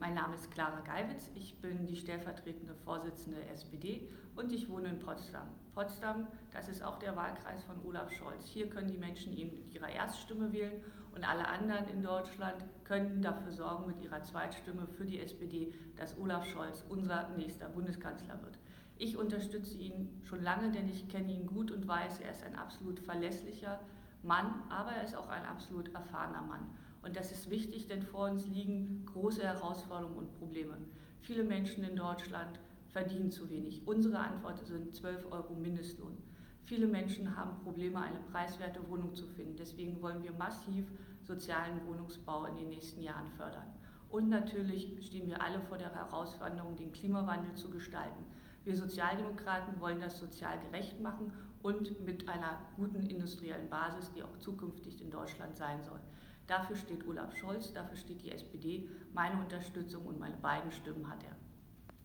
Mein Name ist Clara Geiwitz, ich bin die stellvertretende Vorsitzende SPD und ich wohne in Potsdam. Potsdam, das ist auch der Wahlkreis von Olaf Scholz. Hier können die Menschen eben mit ihrer Erststimme wählen und alle anderen in Deutschland können dafür sorgen mit ihrer Zweitstimme für die SPD, dass Olaf Scholz unser nächster Bundeskanzler wird. Ich unterstütze ihn schon lange, denn ich kenne ihn gut und weiß, er ist ein absolut verlässlicher Mann, aber er ist auch ein absolut erfahrener Mann. Und das ist wichtig, denn vor uns liegen große Herausforderungen und Probleme. Viele Menschen in Deutschland verdienen zu wenig. Unsere Antwort sind 12 Euro Mindestlohn. Viele Menschen haben Probleme, eine preiswerte Wohnung zu finden. Deswegen wollen wir massiv sozialen Wohnungsbau in den nächsten Jahren fördern. Und natürlich stehen wir alle vor der Herausforderung, den Klimawandel zu gestalten. Wir Sozialdemokraten wollen das sozial gerecht machen und mit einer guten industriellen Basis, die auch zukünftig in Deutschland sein soll. Dafür steht Olaf Scholz, dafür steht die SPD. Meine Unterstützung und meine beiden Stimmen hat er.